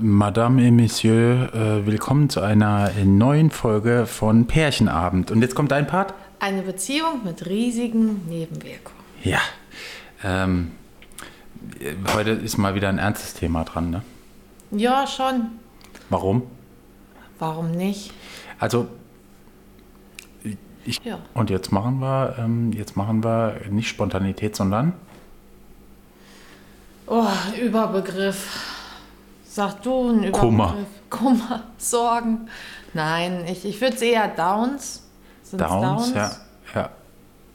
Madame et Monsieur, äh, willkommen zu einer neuen Folge von Pärchenabend. Und jetzt kommt dein Part? Eine Beziehung mit riesigen Nebenwirkungen. Ja. Ähm, heute ist mal wieder ein ernstes Thema dran, ne? Ja, schon. Warum? Warum nicht? Also, ich, Ja. und jetzt machen wir, ähm, jetzt machen wir nicht Spontanität, sondern Oh, Überbegriff. Sag du ein Überbegriff. Kummer. Kummer, Sorgen. Nein, ich, ich würde es eher Downs. Sind's Downs, ja, ja.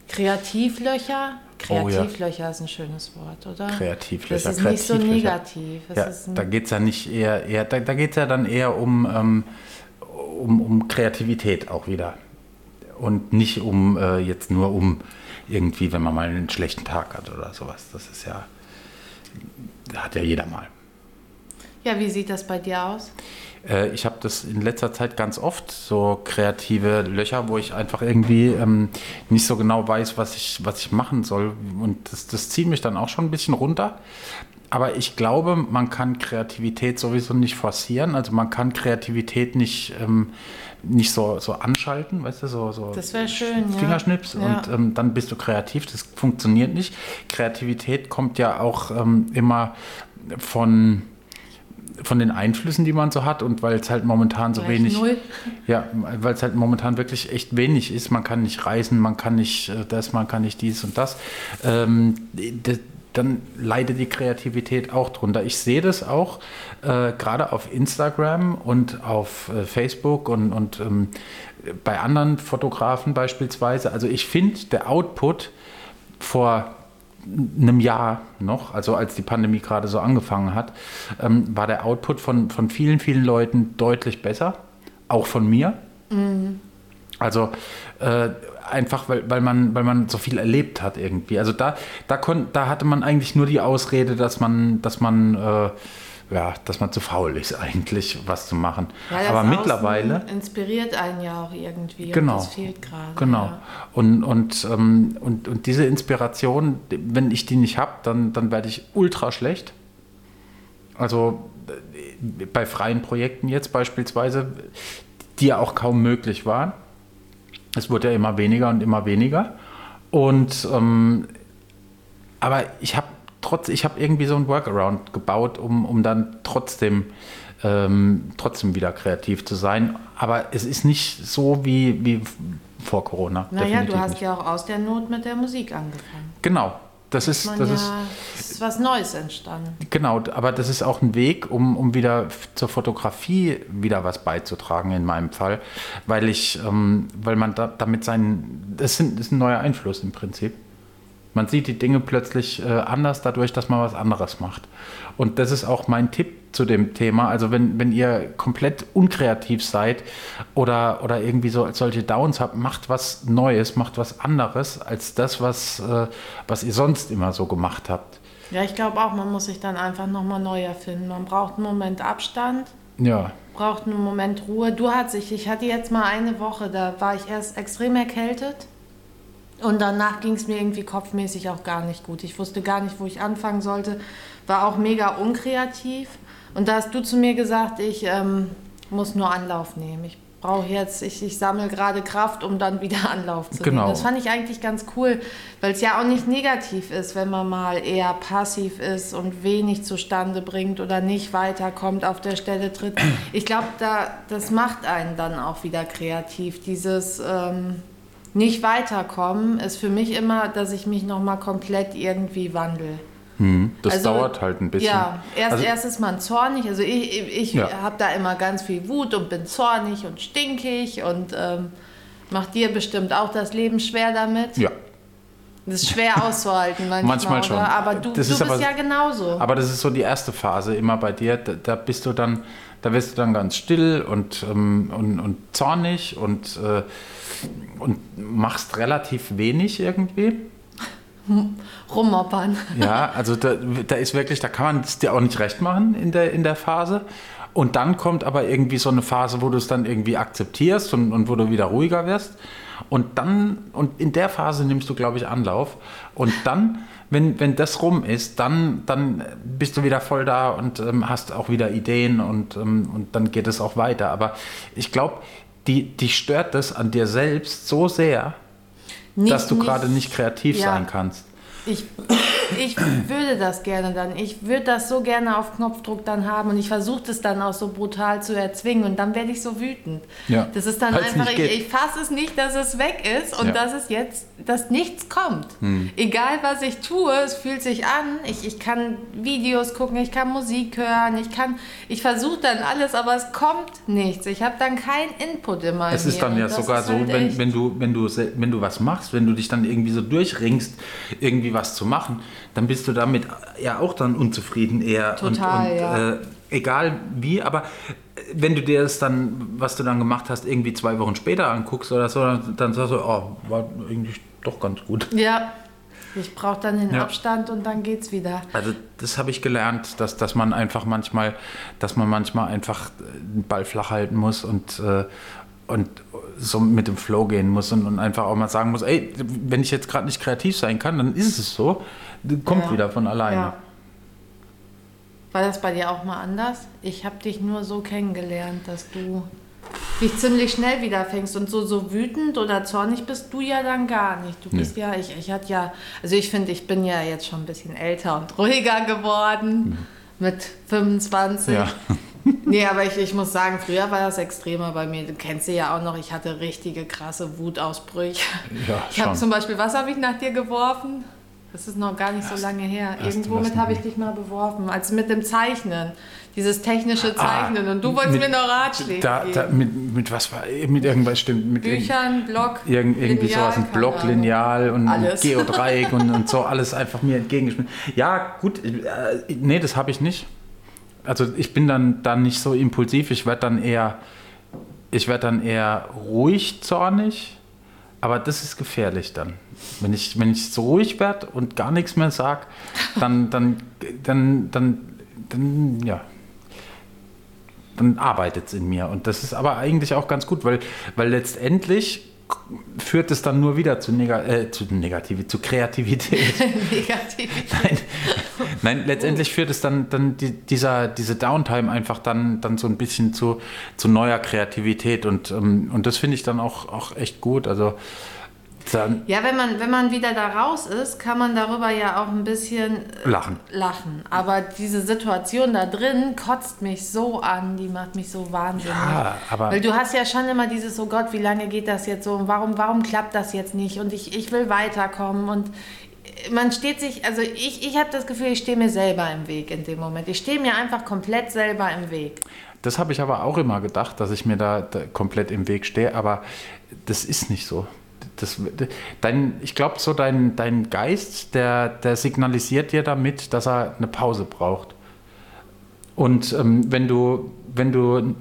Kreativlöcher. Oh, ja. Kreativlöcher ist ein schönes Wort, oder? Kreativlöcher, Das ist nicht so Kreativlöcher. negativ. Ja, da geht es ja nicht eher, eher da, da geht es ja dann eher um, ähm, um, um Kreativität auch wieder. Und nicht um äh, jetzt nur um irgendwie, wenn man mal einen schlechten Tag hat oder sowas. Das ist ja, hat ja jeder mal. Ja, wie sieht das bei dir aus? Äh, ich habe das in letzter Zeit ganz oft, so kreative Löcher, wo ich einfach irgendwie ähm, nicht so genau weiß, was ich, was ich machen soll. Und das, das zieht mich dann auch schon ein bisschen runter. Aber ich glaube, man kann Kreativität sowieso nicht forcieren. Also man kann Kreativität nicht, ähm, nicht so, so anschalten, weißt du, so, so Das schön. Fingerschnips Ja. und ähm, dann bist du kreativ. Das funktioniert nicht. Kreativität kommt ja auch ähm, immer von, von den Einflüssen, die man so hat und weil es halt momentan so Gleich wenig, null. ja, weil es halt momentan wirklich echt wenig ist. Man kann nicht reisen, man kann nicht äh, das, man kann nicht dies und das. Ähm, d- dann leidet die Kreativität auch drunter. Ich sehe das auch äh, gerade auf Instagram und auf äh, Facebook und, und ähm, bei anderen Fotografen beispielsweise. Also ich finde, der Output vor einem Jahr noch, also als die Pandemie gerade so angefangen hat, ähm, war der Output von, von vielen, vielen Leuten deutlich besser, auch von mir. Also äh, einfach, weil, weil, man, weil man so viel erlebt hat irgendwie. Also da, da, kon, da hatte man eigentlich nur die Ausrede, dass man, dass man, äh, ja, dass man zu faul ist eigentlich, was zu machen. Ja, das Aber Außen mittlerweile. inspiriert einen ja auch irgendwie. Genau. Und das fehlt gerade. Genau. Ja. Und, und, ähm, und, und diese Inspiration, wenn ich die nicht habe, dann, dann werde ich ultra schlecht. Also äh, bei freien Projekten jetzt beispielsweise, die ja auch kaum möglich waren. Es wurde ja immer weniger und immer weniger. Und ähm, aber ich habe trotz, ich habe irgendwie so ein Workaround gebaut, um, um dann trotzdem, ähm, trotzdem wieder kreativ zu sein. Aber es ist nicht so wie, wie vor Corona. Naja, du hast nicht. ja auch aus der Not mit der Musik angefangen. Genau. Das ist, das ja, ist es ist was Neues entstanden. Genau, aber das ist auch ein Weg, um, um wieder zur Fotografie wieder was beizutragen in meinem Fall, weil ich, ähm, weil man da, damit seinen, das, sind, das ist ein neuer Einfluss im Prinzip. Man sieht die Dinge plötzlich äh, anders dadurch, dass man was anderes macht. Und das ist auch mein Tipp zu dem Thema. Also wenn, wenn ihr komplett unkreativ seid oder, oder irgendwie so solche Downs habt, macht was Neues, macht was anderes als das, was, äh, was ihr sonst immer so gemacht habt. Ja, ich glaube auch, man muss sich dann einfach nochmal neu erfinden. Man braucht einen Moment Abstand, Ja, braucht einen Moment Ruhe. Du hattest, ich, ich hatte jetzt mal eine Woche, da war ich erst extrem erkältet. Und danach ging es mir irgendwie kopfmäßig auch gar nicht gut. Ich wusste gar nicht, wo ich anfangen sollte. War auch mega unkreativ. Und da hast du zu mir gesagt, ich ähm, muss nur Anlauf nehmen. Ich brauche jetzt, ich, ich sammle gerade Kraft, um dann wieder Anlauf zu Genau. nehmen. Das fand ich eigentlich ganz cool, weil es ja auch nicht negativ ist, wenn man mal eher passiv ist und wenig zustande bringt oder nicht weiterkommt, auf der Stelle tritt. Ich glaube, da, das macht einen dann auch wieder kreativ. Dieses ähm, nicht weiterkommen ist für mich immer, dass ich mich nochmal komplett irgendwie wandle. Hm, das Also, dauert halt ein bisschen. Ja, erst, Also- erst ist man zornig. Also ich, ich, Ja. habe da immer ganz viel Wut und bin zornig und stinkig und ähm, macht dir bestimmt auch das Leben schwer damit. Ja, Das ist schwer auszuhalten manchmal, Manchmal schon. Oder? Aber du, Das du ist bist aber- ja genauso. aber das ist so die erste Phase immer bei dir. Da, da bist du dann, da wirst du dann ganz still und, ähm, und, und zornig und, äh, und machst relativ wenig irgendwie. Rummoppern. Ja, also da, da ist wirklich, da kann man es dir auch nicht recht machen in der, in der Phase. Und dann kommt aber irgendwie so eine Phase, wo du es dann irgendwie akzeptierst und, und wo du wieder ruhiger wirst. Und dann, und in der Phase nimmst du, glaube ich, Anlauf. Und dann wenn, wenn das rum ist, dann, dann bist du wieder voll da und ähm, hast auch wieder Ideen und, ähm, und dann geht es auch weiter. Aber ich glaube, die, die stört das an dir selbst so sehr, Nicht- dass du gerade nicht kreativ ja. sein kannst. Ich, ich würde das gerne dann. Ich würde das so gerne auf Knopfdruck dann haben und ich versuche das dann auch so brutal zu erzwingen und dann werde ich so wütend. Ja. Das ist dann Weil's einfach, ich, ich fasse es nicht, dass es weg ist und Ja. dass es jetzt, dass nichts kommt. Hm. Egal was ich tue, es fühlt sich an. Ich, ich kann Videos gucken, ich kann Musik hören, ich kann, ich versuche dann alles, aber es kommt nichts. Ich habe dann keinen Input immer. Es ist dann ja sogar so, halt wenn, wenn, du, wenn, du, wenn du was machst, wenn du dich dann irgendwie so durchringst, irgendwie was zu machen, dann bist du damit ja auch dann unzufrieden eher. Total, und, und, ja. äh, egal wie, aber äh, wenn du dir das dann, was du dann gemacht hast, irgendwie zwei Wochen später anguckst oder so, dann, dann sagst du, oh, war eigentlich doch ganz gut. Ja, ich brauche dann den Ja. Abstand und dann geht's wieder. Also das habe ich gelernt, dass, dass man einfach manchmal, dass man manchmal einfach den Ball flach halten muss und, äh, und so mit dem Flow gehen muss und, und einfach auch mal sagen muss, ey, wenn ich jetzt gerade nicht kreativ sein kann, dann ist es so. Kommt Ja. wieder von alleine. Ja. War das bei dir auch mal anders? Ich habe dich nur so kennengelernt, dass du dich ziemlich schnell wieder fängst und so, so wütend oder zornig bist du ja dann gar nicht. Du bist ja, ich, ich hatte ja, also ich finde, ich bin ja jetzt schon ein bisschen älter und ruhiger geworden mit 25. Mhm. Ja. Nee, aber ich, ich muss sagen, früher war das extremer bei mir. Du kennst sie ja auch noch, ich hatte richtige krasse Wutausbrüche. Ja, ich habe zum Beispiel, was habe ich nach dir geworfen? Das ist noch gar nicht so lange her. hast du Irgendwo was mit habe ich dich mal beworfen, als mit dem Zeichnen. Dieses technische Zeichnen. und du wolltest Ah, mit- mir noch Ratschläge Da, da, mit, mit was war, mit irgendwas stimmt, mit Büchern, Blog, Irgend, irgendwie Lineal, sowas, ein Block. Lineal und Alles. Geodreieck und, und so alles einfach mir entgegengeschmissen. Ja, gut, äh, nee, das habe ich nicht. Also ich bin dann, dann nicht so impulsiv, ich werde dann eher, ich werde dann eher ruhig zornig, aber das ist gefährlich dann. Wenn ich, wenn ich so ruhig werde und gar nichts mehr sage, dann, dann, dann, dann, dann, ja, dann arbeitet es in mir. Und das ist aber eigentlich auch ganz gut, weil, weil letztendlich führt es dann nur wieder zu, Nega äh, zu Negativität, zu Kreativität. Negativität. Nein, nein letztendlich führt es dann, dann die, dieser, diese Downtime einfach dann, dann so ein bisschen zu, zu neuer Kreativität. Und, ähm, und das finde ich dann auch, auch echt gut. Also dann Ja, wenn man, wenn man wieder da raus ist, kann man darüber ja auch ein bisschen äh, lachen. lachen. Aber diese Situation da drin kotzt mich so an, die macht mich so wahnsinnig. Ja, aber Weil du hast ja schon immer dieses, oh Gott, wie lange geht das jetzt so? Und warum, warum klappt das jetzt nicht? Und ich, ich will weiterkommen. Und man steht sich, also ich, ich habe das Gefühl, ich stehe mir selber im Weg in dem Moment. Ich stehe mir einfach komplett selber im Weg. das habe ich aber auch immer gedacht, dass ich mir da, da komplett im Weg stehe. Aber das ist nicht so. Das, dein, ich glaube, so dein, dein Geist, der, der signalisiert dir damit, dass er eine Pause braucht. Und ähm, wenn, du, wenn du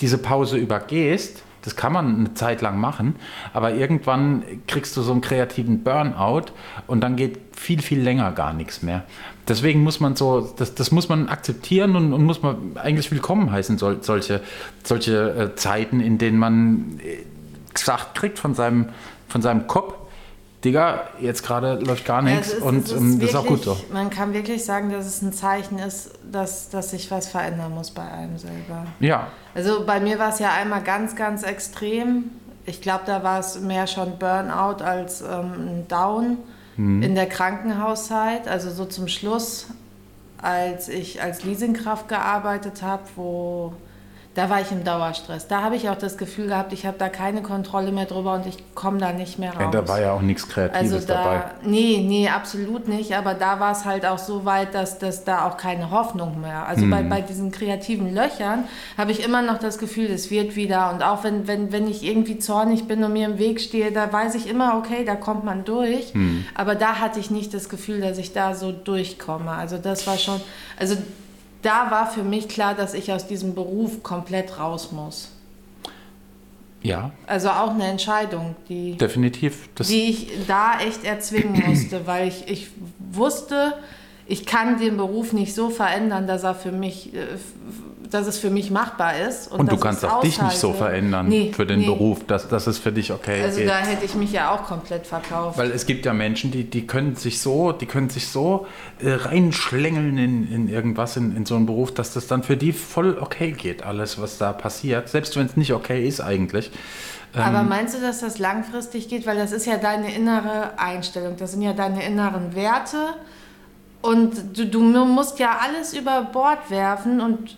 diese Pause übergehst, das kann man eine Zeit lang machen, aber irgendwann kriegst du so einen kreativen Burnout und dann geht viel, viel länger gar nichts mehr. Deswegen muss man so, das, das muss man akzeptieren und, und muss man eigentlich willkommen heißen, sol, solche, solche äh, Zeiten, in denen man äh, gesagt kriegt von seinem, von seinem Kopf, Digga, jetzt gerade läuft gar nichts Ja, ist- und ähm, das ist auch gut so. wirklich- Man kann wirklich sagen, dass es ein Zeichen ist, dass, dass sich was verändern muss bei einem selber. Ja, Also bei mir war es ja einmal ganz, ganz extrem. Ich glaube, da war es mehr schon Burnout als ähm, ein Down in der Krankenhauszeit. Also so zum Schluss, als ich als Leasingkraft gearbeitet habe, wo da war ich im Dauerstress. Da habe ich auch das Gefühl gehabt, ich habe da keine Kontrolle mehr drüber und ich komme da nicht mehr raus. ja, da war ja auch nichts Kreatives Also da, dabei. nee, nee, absolut nicht. Aber da war es halt auch so weit, dass, dass da auch keine Hoffnung mehr. Also Mhm. bei, bei diesen kreativen Löchern habe ich immer noch das Gefühl, es wird wieder. Und auch wenn, wenn, wenn ich irgendwie zornig bin und mir im Weg stehe, da weiß ich immer, okay, da kommt man durch. Mhm. Aber da hatte ich nicht das Gefühl, dass ich da so durchkomme. Also das war schon, also da war für mich klar, dass ich aus diesem Beruf komplett raus muss. Ja, Also auch eine Entscheidung, die definitiv. Das, die ich da echt erzwingen musste, weil ich, ich wusste, ich kann den Beruf nicht so verändern, dass er für mich, äh, dass es für mich machbar ist. Und, und du kannst auch dich nicht so verändern nee, für den nee. Beruf, dass, dass es für dich okay ist. Also geht. da hätte ich mich ja auch komplett verkauft. Weil es gibt ja Menschen, die, die können sich so, die können sich so äh, reinschlängeln in, in irgendwas, in, in so einen Beruf, dass das dann für die voll okay geht, alles, was da passiert. Selbst wenn es nicht okay ist eigentlich. Aber ähm, meinst du, dass das langfristig geht? Weil das ist ja deine innere Einstellung, das sind ja deine inneren Werte. Und du, du musst ja alles über Bord werfen und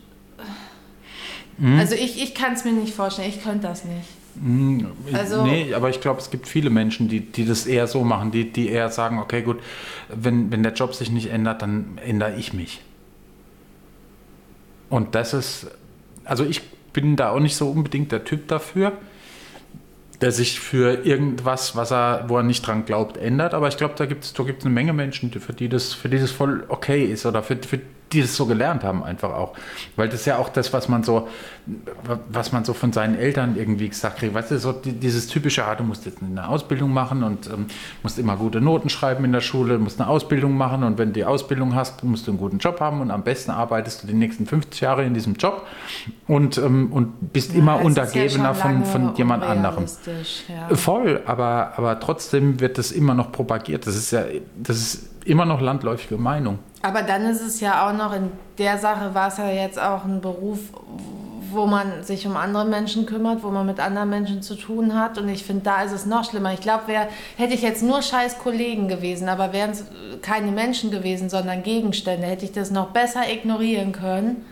Mhm. Also ich, ich kann es mir nicht vorstellen, ich könnte das nicht. Mhm. Also, nee, aber ich glaube, es gibt viele Menschen, die, die das eher so machen, die, die eher sagen, okay, gut, wenn, wenn der Job sich nicht ändert, dann ändere ich mich. Und das ist, also ich bin da auch nicht so unbedingt der Typ dafür, der sich für irgendwas, was er, wo er nicht dran glaubt, ändert. Aber ich glaube, da gibt es da gibt's eine Menge Menschen, für die, das, für die das voll okay ist oder für, für die das so gelernt haben einfach auch. Weil das ist ja auch das, was man so, was man so von seinen Eltern irgendwie gesagt kriegt. Weißt du, so dieses typische, ah, du musst jetzt eine Ausbildung machen und ähm, musst immer gute Noten schreiben in der Schule, musst eine Ausbildung machen und wenn du die Ausbildung hast, musst du einen guten Job haben und am besten arbeitest du die nächsten 50 Jahre in diesem Job und, ähm, und bist ja, immer Untergebener ja von, von jemand anderem. Ja. Voll, aber, aber trotzdem wird das immer noch propagiert. Das ist ja, das ist immer noch landläufige Meinung. Aber dann ist es ja auch noch, in der Sache war es ja jetzt auch ein Beruf, wo man sich um andere Menschen kümmert, wo man mit anderen Menschen zu tun hat. Und ich finde, da ist es noch schlimmer. Ich glaube, hätte ich jetzt nur scheiß Kollegen gewesen, aber wären es keine Menschen gewesen, sondern Gegenstände, hätte ich das noch besser ignorieren können.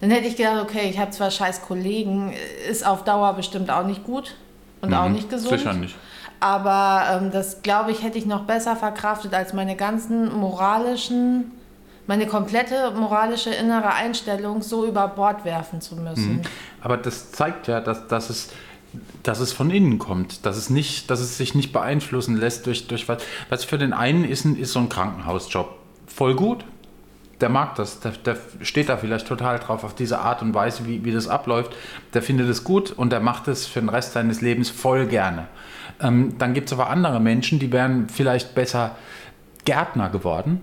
Dann hätte ich gedacht, okay, ich habe zwar scheiß Kollegen, ist auf Dauer bestimmt auch nicht gut und mhm, auch nicht gesund. Sicher nicht. Aber ähm, das, glaube ich, hätte ich noch besser verkraftet als meine ganzen moralischen, meine komplette moralische innere Einstellung so über Bord werfen zu müssen. Mhm. Aber das zeigt ja, dass, dass es dass es von innen kommt, dass es nicht, dass es sich nicht beeinflussen lässt durch, durch was. Was für den einen ist, ist so ein Krankenhausjob voll gut. Der mag das, der, der, steht da vielleicht total drauf, auf diese Art und Weise, wie, wie das abläuft. Der findet es gut und der macht es für den Rest seines Lebens voll gerne. Ähm, dann gibt es aber andere Menschen, die wären vielleicht besser Gärtner geworden,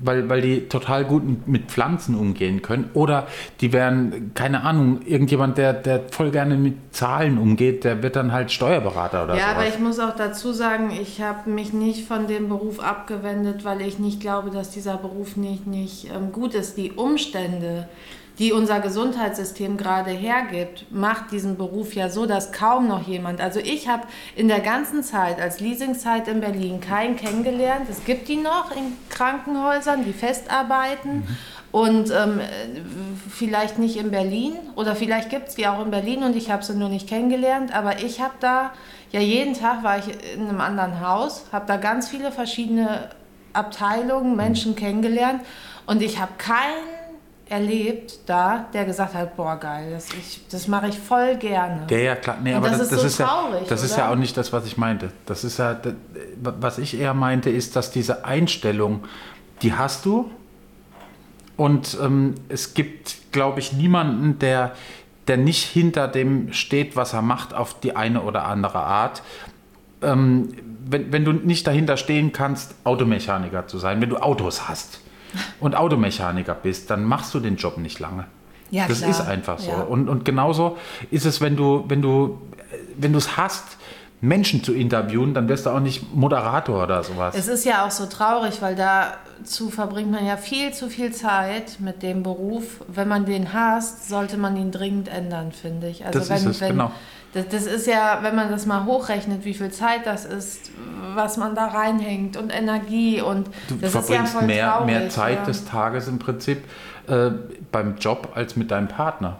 weil, weil die total gut mit Pflanzen umgehen können. Oder die wären, keine Ahnung, irgendjemand, der, der voll gerne mit Zahlen umgeht, der wird dann halt Steuerberater oder so. Ja, sowas. aber ich muss auch dazu sagen, ich habe mich nicht von dem Beruf abgewendet, weil ich nicht glaube, dass dieser Beruf nicht, nicht ähm, gut ist. Die Umstände, die unser Gesundheitssystem gerade hergibt, macht diesen Beruf ja so, dass kaum noch jemand, also ich habe in der ganzen Zeit als Leasingzeit in Berlin keinen kennengelernt. Es gibt die noch in Krankenhäusern, die festarbeiten. Mhm. Und ähm, vielleicht nicht in Berlin oder vielleicht gibt es die auch in Berlin und ich habe sie nur nicht kennengelernt. Aber ich habe da, ja jeden Tag war ich in einem anderen Haus, habe da ganz viele verschiedene Abteilungen, Menschen mhm. kennengelernt und ich habe keinen erlebt da, der gesagt hat, boah geil, das, das mache ich voll gerne. Ja, ja, klar. Nee, aber das, das, ist, das so ist traurig, ja, das ist ja auch nicht das, was ich meinte. Das ist ja, was ich eher meinte, ist, dass diese Einstellung, die hast du und ähm, es gibt, glaube ich, niemanden, der, der nicht hinter dem steht, was er macht, auf die eine oder andere Art. Ähm, wenn, wenn du nicht dahinter stehen kannst, Automechaniker zu sein, wenn du Autos hast und Automechaniker bist, dann machst du den Job nicht lange. Ja, das klar. ist einfach so. Ja. Und, und genauso ist es, wenn du, wenn du, wenn du es hast, Menschen zu interviewen, dann wirst du auch nicht Moderator oder sowas. Es ist ja auch so traurig, weil dazu verbringt man ja viel zu viel Zeit mit dem Beruf. Wenn man den hasst, sollte man ihn dringend ändern, finde ich. Also das wenn, ist es, wenn, genau. Das, das, ist ja, wenn man das mal hochrechnet, wie viel Zeit das ist, was man da reinhängt und Energie und du das verbringst ja mehr, traurig, mehr Zeit ja. des Tages im Prinzip äh, beim Job als mit deinem Partner.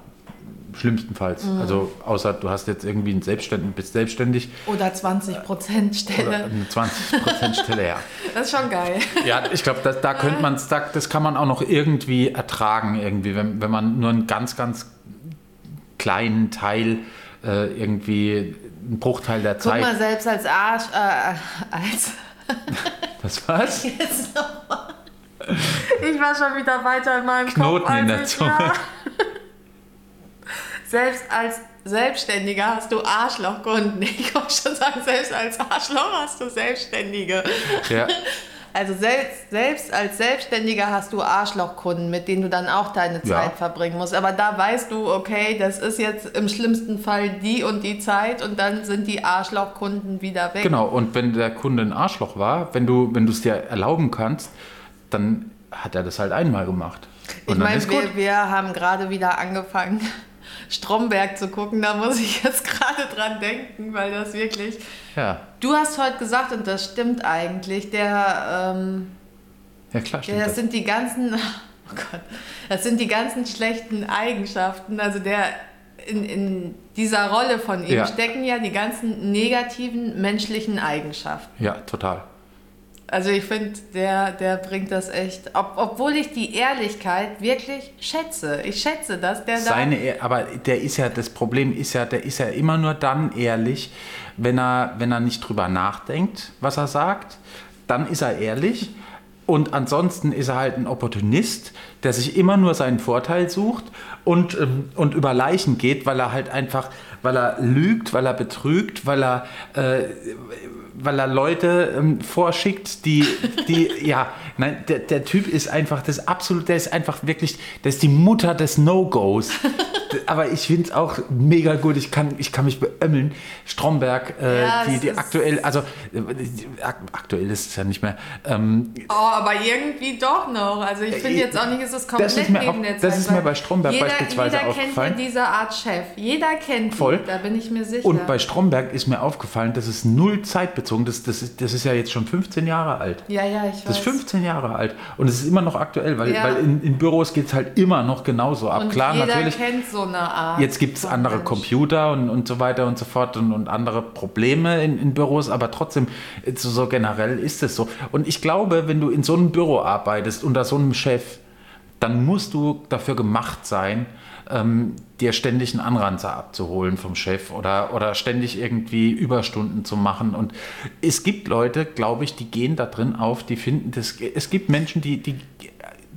Schlimmstenfalls. Mhm. Also außer du hast jetzt irgendwie einen Selbstständigen, bist selbstständig. Oder 20 Prozent Stelle. Oder eine 20 Prozent Stelle, ja. Das ist schon geil. Ja, ich glaube, da, da könnte man da, das kann man auch noch irgendwie ertragen, irgendwie, wenn, wenn man nur einen ganz, ganz kleinen Teil äh, irgendwie einen Bruchteil der Zeit. Guck mal, selbst als Arsch, äh, als. das was? Jetzt nochmal. Ich war schon wieder weiter in meinem Knoten Kopf. in der Zunge. Ja. Selbst als Selbstständiger hast du Arschlochkunden. Ich wollte schon sagen, selbst als Arschloch hast du Selbstständige. Ja. Also selbst, selbst als Selbstständiger hast du Arschlochkunden, mit denen du dann auch deine Zeit Ja. verbringen musst. Aber da weißt du, okay, das ist jetzt im schlimmsten Fall die und die Zeit und dann sind die Arschlochkunden wieder weg. Genau, und wenn der Kunde ein Arschloch war, wenn du wenn du es dir erlauben kannst, dann hat er das halt einmal gemacht. Und Ich meine, wir, wir haben gerade wieder angefangen, Stromberg zu gucken. Da muss ich jetzt gerade dran denken, weil das wirklich. Ja, Du hast heute gesagt, und das stimmt eigentlich, der. Ähm, ja klar, stimmt Ja, das das. sind die ganzen, oh Gott, das sind die ganzen schlechten Eigenschaften. Also der in, in dieser Rolle von ihm Ja. stecken ja die ganzen negativen menschlichen Eigenschaften. Ja, total. Also ich finde, der, der bringt das echt, ob, obwohl ich die Ehrlichkeit wirklich schätze. Ich schätze das, der Seine, Ehr- aber der ist ja, das Problem ist ja, der ist ja immer nur dann ehrlich, wenn er, wenn er nicht drüber nachdenkt, was er sagt. Dann ist er ehrlich. Und ansonsten ist er halt ein Opportunist, der sich immer nur seinen Vorteil sucht und, ähm, und über Leichen geht, weil er halt einfach, weil er lügt, weil er betrügt, weil er, äh, weil er Leute ähm, vorschickt, die, die ja, nein, der, der Typ ist einfach das absolut, der ist einfach wirklich, der ist die Mutter des No-Gos. Aber ich finde es auch mega gut, ich kann, ich kann mich beömmeln. Stromberg, äh, Ja, die, die aktuell, also äh, ak aktuell ist es ja nicht mehr. Ähm, Oh, aber irgendwie doch noch. Also ich finde jetzt auch nicht, ist es komplett Das ist mir neben auch- der das Zeit. ist mir bei Stromberg jeder, beispielsweise jeder aufgefallen. kennt ja diese Art Chef. Jeder kennt Voll. Ihn, da bin ich mir sicher. und bei Stromberg ist mir aufgefallen, das ist null zeitbezogen. Das, das, ist, das ist ja jetzt schon 15 Jahre alt. ja, ja, ich weiß. Das ist 15 Jahre alt und es ist immer noch aktuell, weil, Ja. weil in, in Büros geht es halt immer noch genauso ab. Und Klar, jeder natürlich. kennt so eine Art. Jetzt gibt es andere Mensch. Computer und, und so weiter und so fort und, und andere Probleme in, in Büros, aber trotzdem, so, so generell ist es so. Und ich glaube, wenn du in so einem Büro arbeitest, unter so einem Chef, dann musst du dafür gemacht sein, ähm, dir ständig einen Anranzer abzuholen vom Chef oder, oder ständig irgendwie Überstunden zu machen. Und es gibt Leute, glaube ich, die gehen da drin auf, die finden das. Es gibt Menschen, die, die,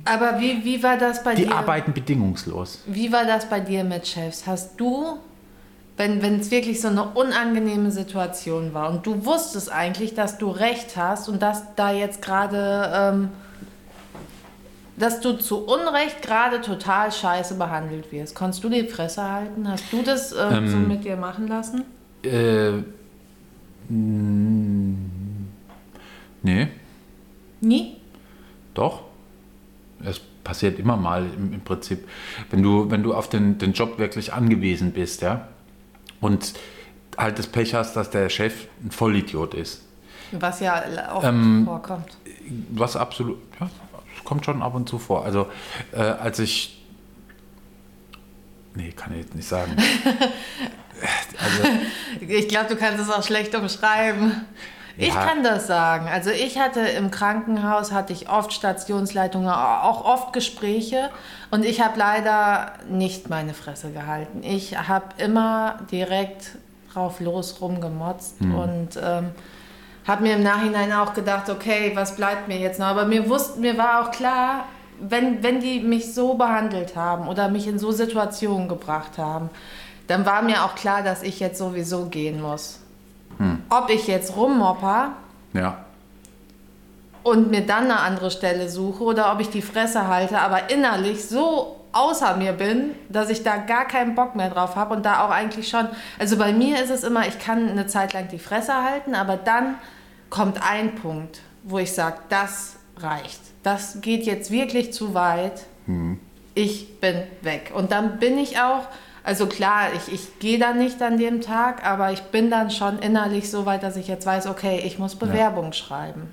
Aber wie, wie war das bei die dir? arbeiten bedingungslos. Wie war das bei dir mit Chefs? Hast du, wenn wenn es wirklich so eine unangenehme Situation war und du wusstest eigentlich, dass du recht hast und dass da jetzt gerade, ähm, dass du zu Unrecht gerade total scheiße behandelt wirst, konntest du die Fresse halten? Hast du das ähm, so mit dir machen lassen? Äh, nee. Nie? Doch. Es passiert immer mal im, im Prinzip. Wenn du, wenn du auf den, den Job wirklich angewiesen bist, ja, und halt das Pech hast, dass der Chef ein Vollidiot ist. Was ja auch Ähm, vorkommt. Was absolut, ja, kommt schon ab und zu vor. Also, äh, als ich. Nee, kann ich jetzt nicht sagen. also, Ich glaube, du kannst es auch schlecht umschreiben. Ich Ja. kann das sagen. Also ich hatte im Krankenhaus, hatte ich oft Stationsleitungen, auch oft Gespräche und ich habe leider nicht meine Fresse gehalten. Ich habe immer direkt drauf los rumgemotzt und ähm, habe mir im Nachhinein auch gedacht, okay, was bleibt mir jetzt noch? Aber mir, wusste, mir war auch klar, wenn, wenn die mich so behandelt haben oder mich in so Situationen gebracht haben, dann war mir auch klar, dass ich jetzt sowieso gehen muss. Ob ich jetzt rummopper ja. und mir dann eine andere Stelle suche oder ob ich die Fresse halte, aber innerlich so außer mir bin, dass ich da gar keinen Bock mehr drauf habe und da auch eigentlich schon, also bei mir ist es immer, ich kann eine Zeit lang die Fresse halten, aber dann kommt ein Punkt, wo ich sage, das reicht. Das geht jetzt wirklich zu weit. Ich bin weg. Und dann bin ich auch, also klar, ich, ich gehe dann nicht an dem Tag, aber ich bin dann schon innerlich so weit, dass ich jetzt weiß, okay, ich muss Bewerbung schreiben.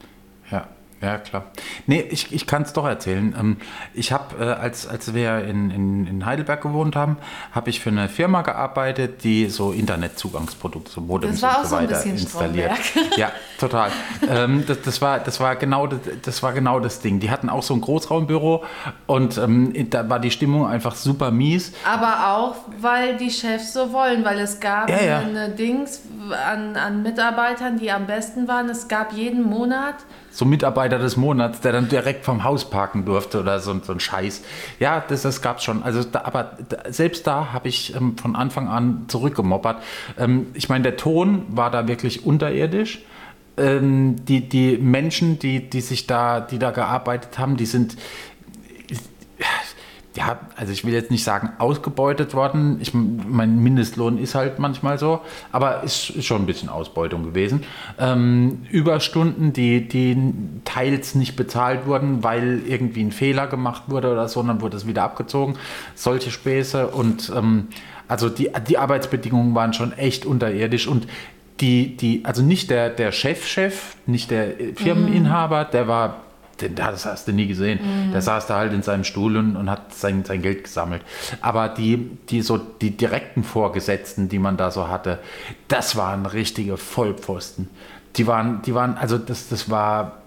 Ja, ja, klar. Nee, ich, ich kann es doch erzählen. Ähm, ich habe, äh, als, als wir in, in, in Heidelberg gewohnt haben, habe ich für eine Firma gearbeitet, die so Internetzugangsprodukte, so Modems Das war und auch so so weiter bisschen installiert. Stromberg. Ja, total. ähm, das, das, war, das, war genau das, das war genau das Ding. Die hatten auch so ein Großraumbüro und ähm, da war die Stimmung einfach super mies. Aber auch, weil die Chefs so wollen, weil es gab Ja, ja. eine Dings an, an Mitarbeitern, die am besten waren. Es gab jeden Monat So Mitarbeiter des Monats, der dann direkt vom Haus parken durfte oder so, so ein Scheiß. Ja, das, das gab es schon. Also, da, aber da, selbst da habe ich ähm, von Anfang an zurückgemoppert. Ähm, ich meine, der Ton war da wirklich unterirdisch. ähm, die, die Menschen, die, die sich da, die da gearbeitet haben, die sind ja, also ich will jetzt nicht sagen ausgebeutet worden. Ich, mein Mindestlohn ist halt manchmal so, aber ist, ist schon ein bisschen Ausbeutung gewesen. Ähm, Überstunden, die, die teils nicht bezahlt wurden, weil irgendwie ein Fehler gemacht wurde oder so, dann wurde es wieder abgezogen. Solche Späße und ähm, also die, die Arbeitsbedingungen waren schon echt unterirdisch und die, die, also nicht der, der Chefchef, -Chef, nicht der Firmeninhaber, der war das hast du nie gesehen. Mhm. Der saß da halt in seinem Stuhl und, und hat sein, sein Geld gesammelt. Aber die, die so die direkten Vorgesetzten, die man da so hatte, das waren richtige Vollpfosten. Die waren, die waren, also das, das war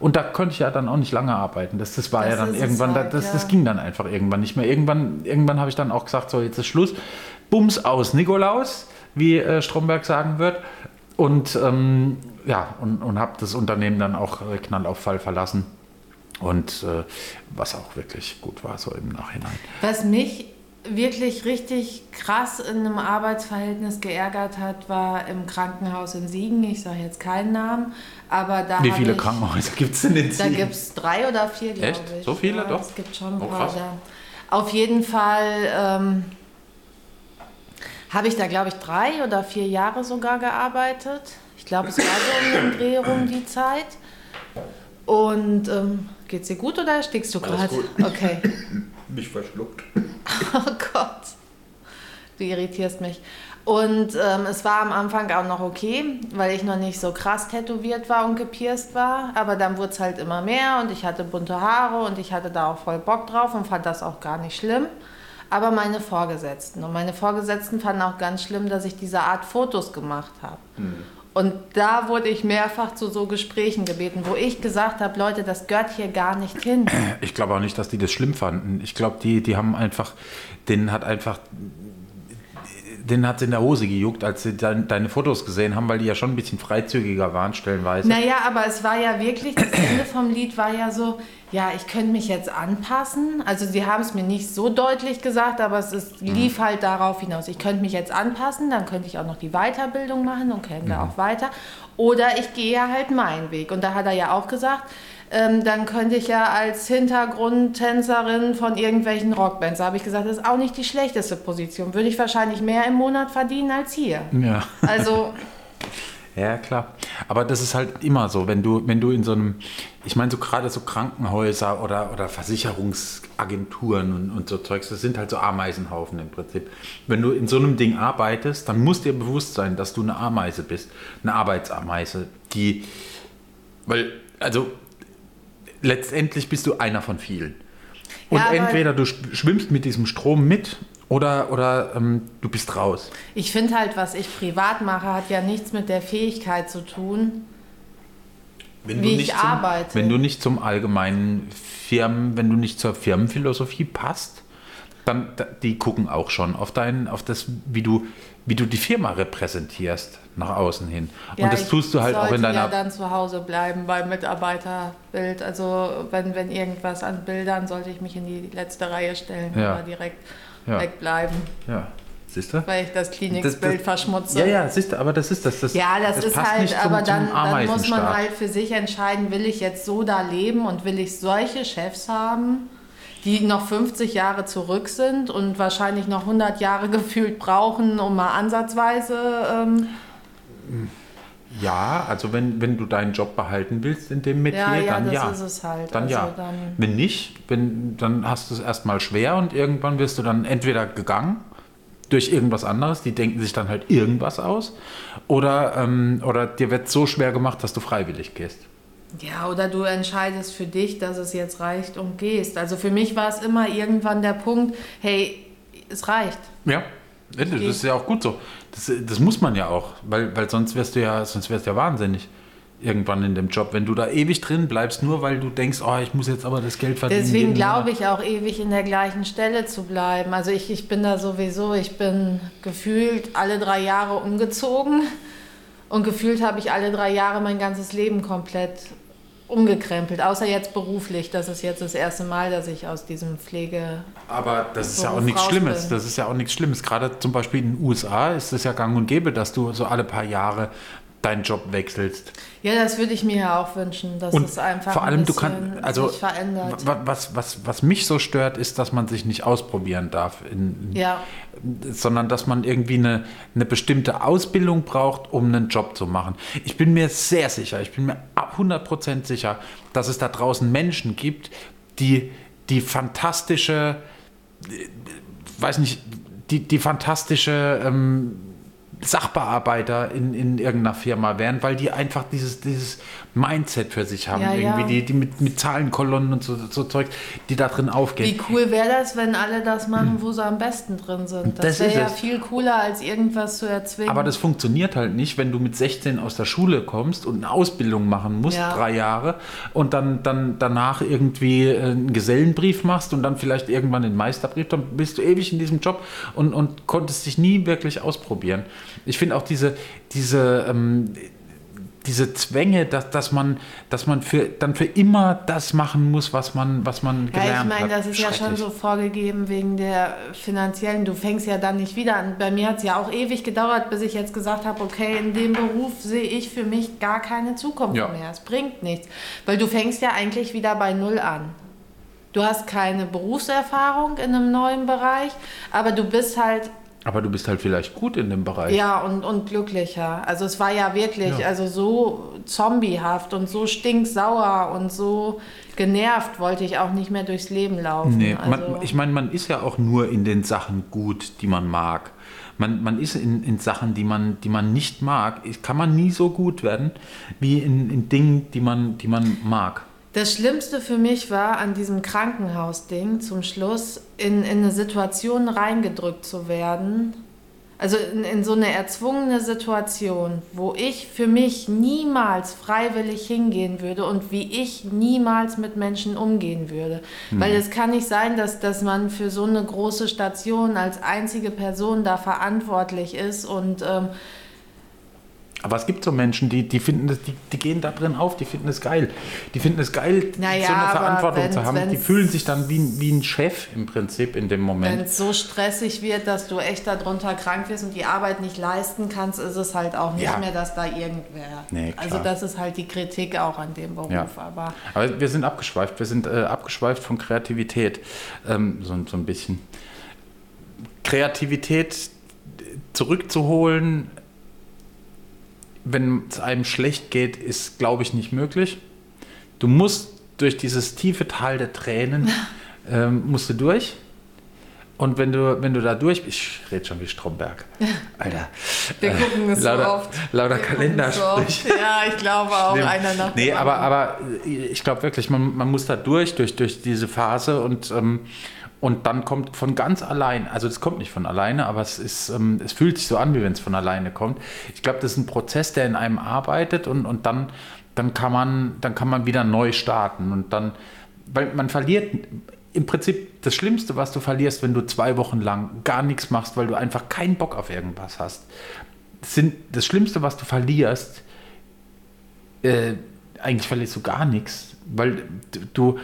und da konnte ich ja dann auch nicht lange arbeiten. Das, das war das ja dann irgendwann, halt, das, ja. das ging dann einfach irgendwann nicht mehr. Irgendwann, irgendwann habe ich dann auch gesagt, so jetzt ist Schluss. Bums aus Nikolaus, wie äh, Stromberg sagen wird. Und ähm, ja, und, und habe das Unternehmen dann auch äh, knall auf Fall verlassen. Und äh, was auch wirklich gut war, so im Nachhinein. Was mich wirklich richtig krass in einem Arbeitsverhältnis geärgert hat, war im Krankenhaus in Siegen. Ich sage jetzt keinen Namen, aber da. Wie viele ich, Krankenhäuser gibt es denn in Siegen? Da gibt es drei oder vier, glaube ich. So viele ja, doch? Es gibt schon ein oh, paar. Auf jeden Fall ähm, habe ich da, glaube ich, drei oder vier Jahre sogar gearbeitet. Ich glaube, es war so um den Dreh rum die Zeit. Und ähm, Geht's dir gut oder stickst du gerade? Okay. mich verschluckt. Oh Gott. Du irritierst mich. Und ähm, es war am Anfang auch noch okay, weil ich noch nicht so krass tätowiert war und gepierst war. Aber dann wurde es halt immer mehr und ich hatte bunte Haare und ich hatte da auch voll Bock drauf und fand das auch gar nicht schlimm. Aber meine Vorgesetzten und meine Vorgesetzten fanden auch ganz schlimm, dass ich diese Art Fotos gemacht habe. Mhm. Und da wurde ich mehrfach zu so Gesprächen gebeten, wo ich gesagt habe, Leute, das gehört hier gar nicht hin. Ich glaube auch nicht, dass die das schlimm fanden. Ich glaube, die, die haben einfach, denen hat einfach denen hat es in der Hose gejuckt, als sie dein, deine Fotos gesehen haben, weil die ja schon ein bisschen freizügiger waren, stellenweise. Naja, aber es war ja wirklich, das Ende vom Lied war ja so, ja, ich könnte mich jetzt anpassen. Also sie haben es mir nicht so deutlich gesagt, aber es ist, mhm. lief halt darauf hinaus. Ich könnte mich jetzt anpassen, dann könnte ich auch noch die Weiterbildung machen und käme mhm. da auch weiter. Oder ich gehe halt meinen Weg. Und da hat er ja auch gesagt, ähm, dann könnte ich ja als Hintergrundtänzerin von irgendwelchen Rockbands, da habe ich gesagt, das ist auch nicht die schlechteste Position. Würde ich wahrscheinlich mehr im Monat verdienen als hier. Ja. Also. Ja, klar. Aber das ist halt immer so, wenn du, wenn du in so einem, ich meine, so gerade so Krankenhäuser oder, oder Versicherungsagenturen und, und so Zeugs, das sind halt so Ameisenhaufen im Prinzip. Wenn du in so einem Ding arbeitest, dann muss dir bewusst sein, dass du eine Ameise bist, eine Arbeitsameise, die, weil, also letztendlich bist du einer von vielen. Und ja, entweder du schwimmst mit diesem Strom mit oder, oder ähm, du bist raus. Ich finde halt, was ich privat mache, hat ja nichts mit der Fähigkeit zu tun, wenn wie ich zum, arbeite. Wenn du nicht zum allgemeinen Firmen, wenn du nicht zur Firmenphilosophie passt, dann die gucken auch schon auf dein, auf das, wie du, wie du die Firma repräsentierst nach außen hin. Ja, und das tust du halt auch in deiner. Ja, dann zu Hause bleiben beim Mitarbeiterbild. Also wenn, wenn irgendwas an Bildern, sollte ich mich in die letzte Reihe stellen ja. oder direkt ja. wegbleiben. Ja. Siehst du? Weil ich das Klinikbild verschmutze. Ja, ja, siehst du, aber das ist das. das ja, das, das ist halt, zum, aber dann, dann muss man halt für sich entscheiden, will ich jetzt so da leben und will ich solche Chefs haben? Die noch 50 Jahre zurück sind und wahrscheinlich noch 100 Jahre gefühlt brauchen, um mal ansatzweise. Ähm ja, also wenn, wenn du deinen Job behalten willst in dem Metier, ja, ja, dann ja. Ist es halt. Dann also ja. Dann wenn nicht, wenn, dann hast du es erstmal schwer und irgendwann wirst du dann entweder gegangen durch irgendwas anderes, die denken sich dann halt irgendwas aus, oder, ähm, oder dir wird so schwer gemacht, dass du freiwillig gehst. Ja, oder du entscheidest für dich, dass es jetzt reicht und gehst. Also für mich war es immer irgendwann der Punkt, hey, es reicht. Ja, das ist ja auch gut so. Das, das muss man ja auch, weil, weil sonst wärst du ja, sonst wärst du ja wahnsinnig irgendwann in dem Job, wenn du da ewig drin bleibst, nur weil du denkst, oh, ich muss jetzt aber das Geld verdienen. Deswegen glaube ich auch ewig in der gleichen Stelle zu bleiben. Also ich, ich bin da sowieso, ich bin gefühlt alle drei Jahre umgezogen und gefühlt habe ich alle drei Jahre mein ganzes Leben komplett umgekrempelt, außer jetzt beruflich. Das ist jetzt das erste Mal, dass ich aus diesem Pflege. Aber das ist ja auch nichts Schlimmes. Bin. Das ist ja auch nichts Schlimmes. Gerade zum Beispiel in den USA ist es ja gang und gäbe, dass du so alle paar Jahre deinen Job wechselst. Ja, das würde ich mir ja auch wünschen, dass Und es einfach vor allem ein du kannst, also verändert. wa- was, was, was mich so stört, ist, dass man sich nicht ausprobieren darf, in, Ja, sondern dass man irgendwie eine, eine bestimmte Ausbildung braucht, um einen Job zu machen. Ich bin mir sehr sicher, ich bin mir ab 100% sicher, dass es da draußen Menschen gibt, die die fantastische, äh, weiß nicht, die, die fantastische ähm, Sachbearbeiter in, in irgendeiner Firma wären, weil die einfach dieses, dieses Mindset für sich haben, Ja, irgendwie, ja. die, die mit, mit Zahlenkolonnen und so, so Zeug, die da drin aufgehen. wie cool wäre das, wenn alle das machen, wo sie am besten drin sind? Das Das, wäre ja es. viel cooler, als irgendwas zu erzwingen. Aber das funktioniert halt nicht, wenn du mit 16 aus der Schule kommst und eine Ausbildung machen musst, Ja. drei Jahre, und dann, dann danach irgendwie äh, einen Gesellenbrief machst und dann vielleicht irgendwann den Meisterbrief, dann bist du ewig in diesem Job und, und konntest dich nie wirklich ausprobieren. Ich finde auch diese, diese, ähm, diese Zwänge, dass, dass man, dass man für, dann für immer das machen muss, was man, was man Ja, gelernt ich meine, hat. das ist ja schon so vorgegeben wegen der finanziellen. Du fängst ja dann nicht wieder an. Bei mir hat es ja auch ewig gedauert, bis ich jetzt gesagt habe, okay, in dem Beruf sehe ich für mich gar keine Zukunft Ja. mehr. Es bringt nichts. Weil du fängst ja eigentlich wieder bei Null an. Du hast keine Berufserfahrung in einem neuen Bereich, aber du bist halt Aber du bist halt vielleicht gut in dem Bereich. ja, und, und glücklicher. Also es war ja wirklich, Ja. also so zombiehaft und so stinksauer und so genervt wollte ich auch nicht mehr durchs Leben laufen. Nee, also, man, ich meine, man ist ja auch nur in den Sachen gut, die man mag. Man, man ist in, in Sachen, die man, die man nicht mag, kann man nie so gut werden wie in, in Dingen, die man, die man mag. Das Schlimmste für mich war an diesem Krankenhausding zum Schluss in, in eine Situation reingedrückt zu werden. Also in, in so eine erzwungene Situation, wo ich für mich niemals freiwillig hingehen würde und wie ich niemals mit Menschen umgehen würde. Weil es kann nicht sein, dass, dass man für so eine große Station als einzige Person da verantwortlich ist und ähm, Aber es gibt so Menschen, die, die finden das, die, die gehen da drin auf, die finden es geil. Die finden es geil, Naja, so eine Verantwortung zu haben. Die fühlen sich dann wie, ein- wie ein Chef im Prinzip in dem Wenn Moment. es so stressig wird, dass du echt darunter krank wirst und die Arbeit nicht leisten kannst, ist es halt auch nicht Ja. mehr, dass da irgendwer. Nee, also das ist halt die Kritik auch an dem Beruf. Ja. Aber Aber wir sind abgeschweift. Wir sind äh, abgeschweift von Kreativität. Ähm, so, so ein bisschen. Kreativität zurückzuholen, wenn es einem schlecht geht, ist, glaube ich, nicht möglich. Du musst durch dieses tiefe Tal der Tränen, ähm, musst du durch. Und wenn du, wenn du da durch ich rede schon wie Stromberg. Alter. wir gucken es lauter, so oft. Lauter es so oft. Ja, ich glaube auch Schlimm. einer nach Nee, aber, aber ich glaube wirklich, man, man muss da durch, durch, durch diese Phase und, ähm, und dann kommt von ganz allein, also es kommt nicht von alleine, aber es, ist, ähm, es fühlt sich so an, wie wenn es von alleine kommt. Ich glaube, das ist ein Prozess, der in einem arbeitet und, und dann, dann, kann man, dann kann man wieder neu starten und dann, weil man verliert im Prinzip das Schlimmste, was du verlierst, wenn du zwei Wochen lang gar nichts machst, weil du einfach keinen Bock auf irgendwas hast. Sind das Schlimmste, was du verlierst, äh, eigentlich verlierst du gar nichts, weil du,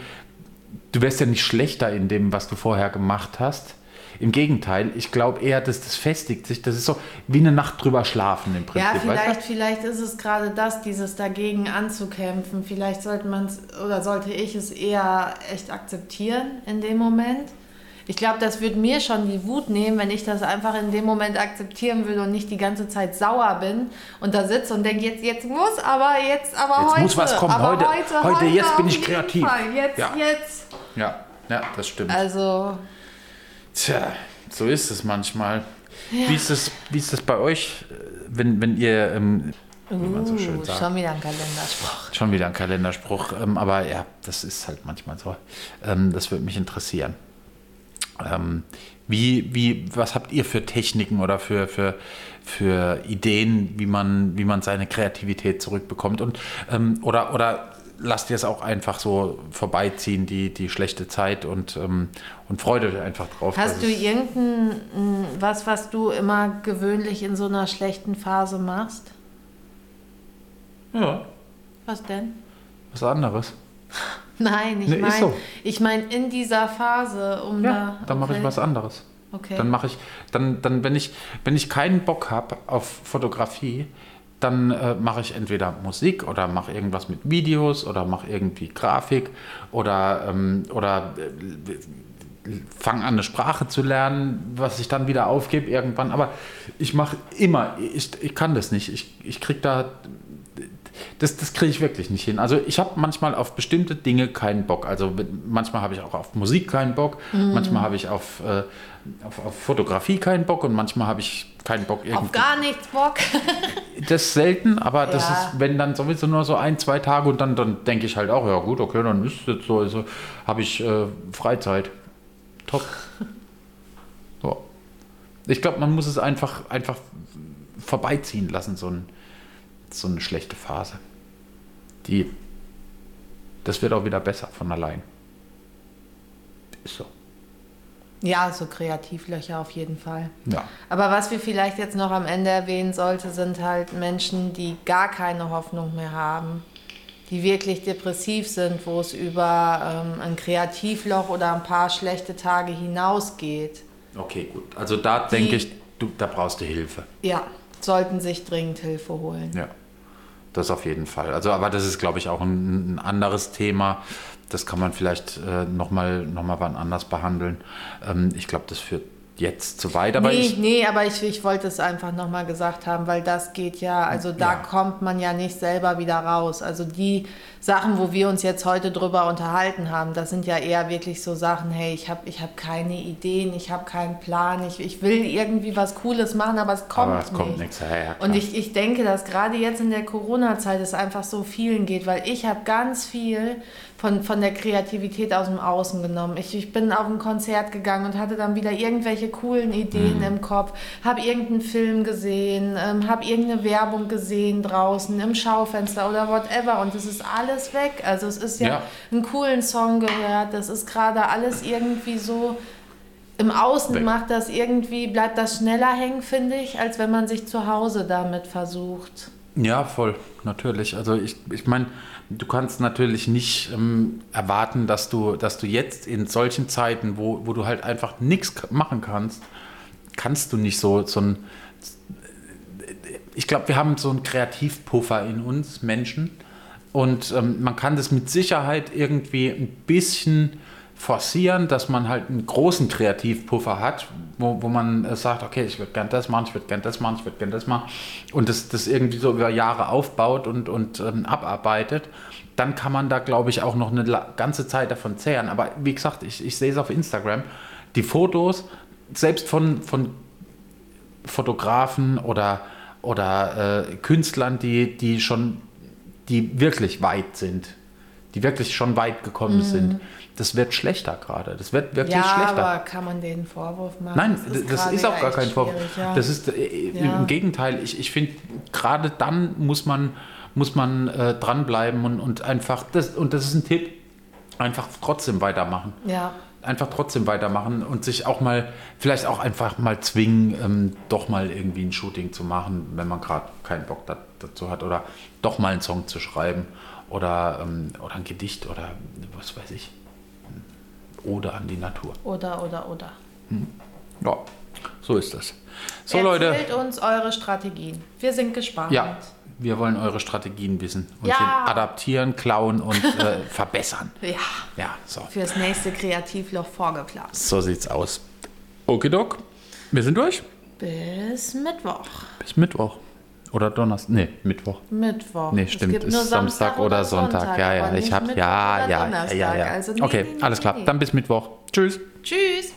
du wirst ja nicht schlechter in dem, was du vorher gemacht hast. Im Gegenteil, ich glaube eher, dass das festigt sich. Das ist so wie eine Nacht drüber schlafen im Prinzip. Ja, vielleicht, weißt vielleicht ist es gerade das, dieses dagegen anzukämpfen. Vielleicht sollte man es oder sollte ich es eher echt akzeptieren in dem Moment. Ich glaube, das würde mir schon die Wut nehmen, wenn ich das einfach in dem Moment akzeptieren würde und nicht die ganze Zeit sauer bin und da sitze und denke, jetzt, jetzt muss aber, jetzt aber Jetzt heute. muss was kommen. Heute- heute, heute, jetzt bin ich kreativ. Fall. Jetzt, Ja. jetzt. Ja, ja, das stimmt. Also, Tja, so ist es manchmal. Wie, ist es, wie ist es bei euch, wenn, wenn ihr, ähm, wie man so schön uh, sagt, schon wieder ein Kalenderspruch. Schon wieder ein Kalenderspruch, ähm, aber ja, das ist halt manchmal so. Ähm, das würde mich interessieren. Ähm, wie, wie, was habt ihr für Techniken oder für, für, für Ideen, wie man, wie man seine Kreativität zurückbekommt? Und, ähm, oder, oder lasst ihr es auch einfach so vorbeiziehen, die, die schlechte Zeit und, ähm, und freut euch einfach drauf. Hast du irgendein m, was, was du immer gewöhnlich in so einer schlechten Phase machst? Ja, Was denn? was anderes. Nein, ich Nee, meine, so. ich meine in dieser Phase, um Ja, da. dann mache ich was anderes. Okay. Dann mache ich, dann, dann, wenn ich, wenn ich keinen Bock habe auf Fotografie, dann äh, mache ich entweder Musik oder mache irgendwas mit Videos oder mache irgendwie Grafik oder, ähm, oder äh, fange an, eine Sprache zu lernen, was ich dann wieder aufgebe irgendwann. Aber ich mache immer, ich, ich kann das nicht. Ich, ich kriege da das, das kriege ich wirklich nicht hin. Also ich habe manchmal auf bestimmte Dinge keinen Bock. Also manchmal habe ich auch auf Musik keinen Bock, mhm. manchmal habe ich auf, äh, auf, auf, Fotografie keinen Bock und manchmal habe ich keinen Bock irgendwie. Auf gar nichts Bock. das ist selten, aber das ja. ist, wenn dann sowieso nur so ein, zwei Tage und dann, dann denke ich halt auch, ja gut, okay, dann ist es jetzt so, also habe ich äh, Freizeit. Top. so. Ich glaube, man muss es einfach, einfach vorbeiziehen lassen, so ein so eine schlechte Phase. Die, das wird auch wieder besser von allein. Ist so. Ja, so Kreativlöcher auf jeden Fall. Ja. Aber was wir vielleicht jetzt noch am Ende erwähnen sollten, sind halt Menschen, die gar keine Hoffnung mehr haben, die wirklich depressiv sind, wo es über ähm, ein Kreativloch oder ein paar schlechte Tage hinausgeht. Okay, gut. Also da denke ich, du, da brauchst du Hilfe. Ja, sollten sich dringend Hilfe holen. Ja. Das auf jeden Fall. Also, aber das ist, glaube ich, auch ein, ein anderes Thema. Das kann man vielleicht äh, nochmal noch mal wann anders behandeln. Ähm, ich glaube, das führt jetzt zu weit. Aber nee, ich, nee, aber ich, ich wollte es einfach nochmal gesagt haben, weil das geht ja, also da ja. kommt man ja nicht selber wieder raus. Also die Sachen, wo wir uns jetzt heute drüber unterhalten haben, das sind ja eher wirklich so Sachen, hey, ich habe ich hab keine Ideen, ich habe keinen Plan, ich, ich will irgendwie was Cooles machen, aber es kommt aber es nicht. Kommt nichts. Ja, ja, Und ich, ich denke, dass gerade jetzt in der Corona-Zeit es einfach so vielen geht, weil ich habe ganz viel von, von der Kreativität aus dem Außen genommen. Ich, ich bin auf ein Konzert gegangen und hatte dann wieder irgendwelche coolen Ideen mhm. im Kopf, habe irgendeinen Film gesehen, ähm, habe irgendeine Werbung gesehen draußen im Schaufenster oder whatever und das ist alles weg. Also es ist ja, ja. einen coolen Song gehört, das ist gerade alles irgendwie so im Außen macht das irgendwie, bleibt das schneller hängen, finde ich, als wenn man sich zu Hause damit versucht. Ja, voll, natürlich. Also ich, ich meine, du kannst natürlich nicht ähm, erwarten, dass du, dass du jetzt in solchen Zeiten, wo, wo du halt einfach nichts machen kannst, kannst du nicht so, so ein. Ich glaube, wir haben so einen Kreativpuffer in uns Menschen. Und ähm, man kann das mit Sicherheit irgendwie ein bisschen forcieren, dass man halt einen großen Kreativpuffer hat, wo, wo man äh, sagt, okay, ich würde gern das machen, ich würde gern das machen, ich würde gern das machen und das, das irgendwie so über Jahre aufbaut und, und ähm, abarbeitet, dann kann man da, glaube ich, auch noch eine ganze Zeit davon zehren. Aber wie gesagt, ich, ich sehe es auf Instagram, die Fotos, selbst von, von Fotografen oder, oder äh, Künstlern, die, die schon, die wirklich weit sind, die wirklich schon weit gekommen mhm. sind, das wird schlechter gerade. Das wird wirklich ja, schlechter. Aber kann man den Vorwurf machen? Nein, das ist, das ist auch gar kein Vorwurf. Ja. Das ist äh, ja. im Gegenteil. Ich, ich finde, gerade dann muss man, muss man äh, dranbleiben und, und einfach, das, und das ist ein Tipp, einfach trotzdem weitermachen. Ja. Einfach trotzdem weitermachen und sich auch mal, vielleicht auch einfach mal zwingen, ähm, doch mal irgendwie ein Shooting zu machen, wenn man gerade keinen Bock dazu hat oder doch mal einen Song zu schreiben oder, ähm, oder ein Gedicht oder was weiß ich. Oder an die Natur. Oder, oder, oder. Hm. Ja, so ist das. So, Erzählt Leute. uns eure Strategien. Wir sind gespannt. Ja, wir wollen eure Strategien wissen und ja. adaptieren, klauen und äh, verbessern. Ja. Ja, so. Fürs nächste Kreativloch vorgeplant. So sieht's aus. Okidok, wir sind durch. Bis Mittwoch. Bis Mittwoch. Oder Donnerstag? Nee, Mittwoch. Mittwoch. Nee, stimmt. Ist Samstag, Samstag oder Sonntag. Sonntag. Ja, ja, ich habe ja, ja, ja, ja, ja. Also nee, okay, nee, nee, alles klar. Dann bis Mittwoch. Tschüss. Tschüss.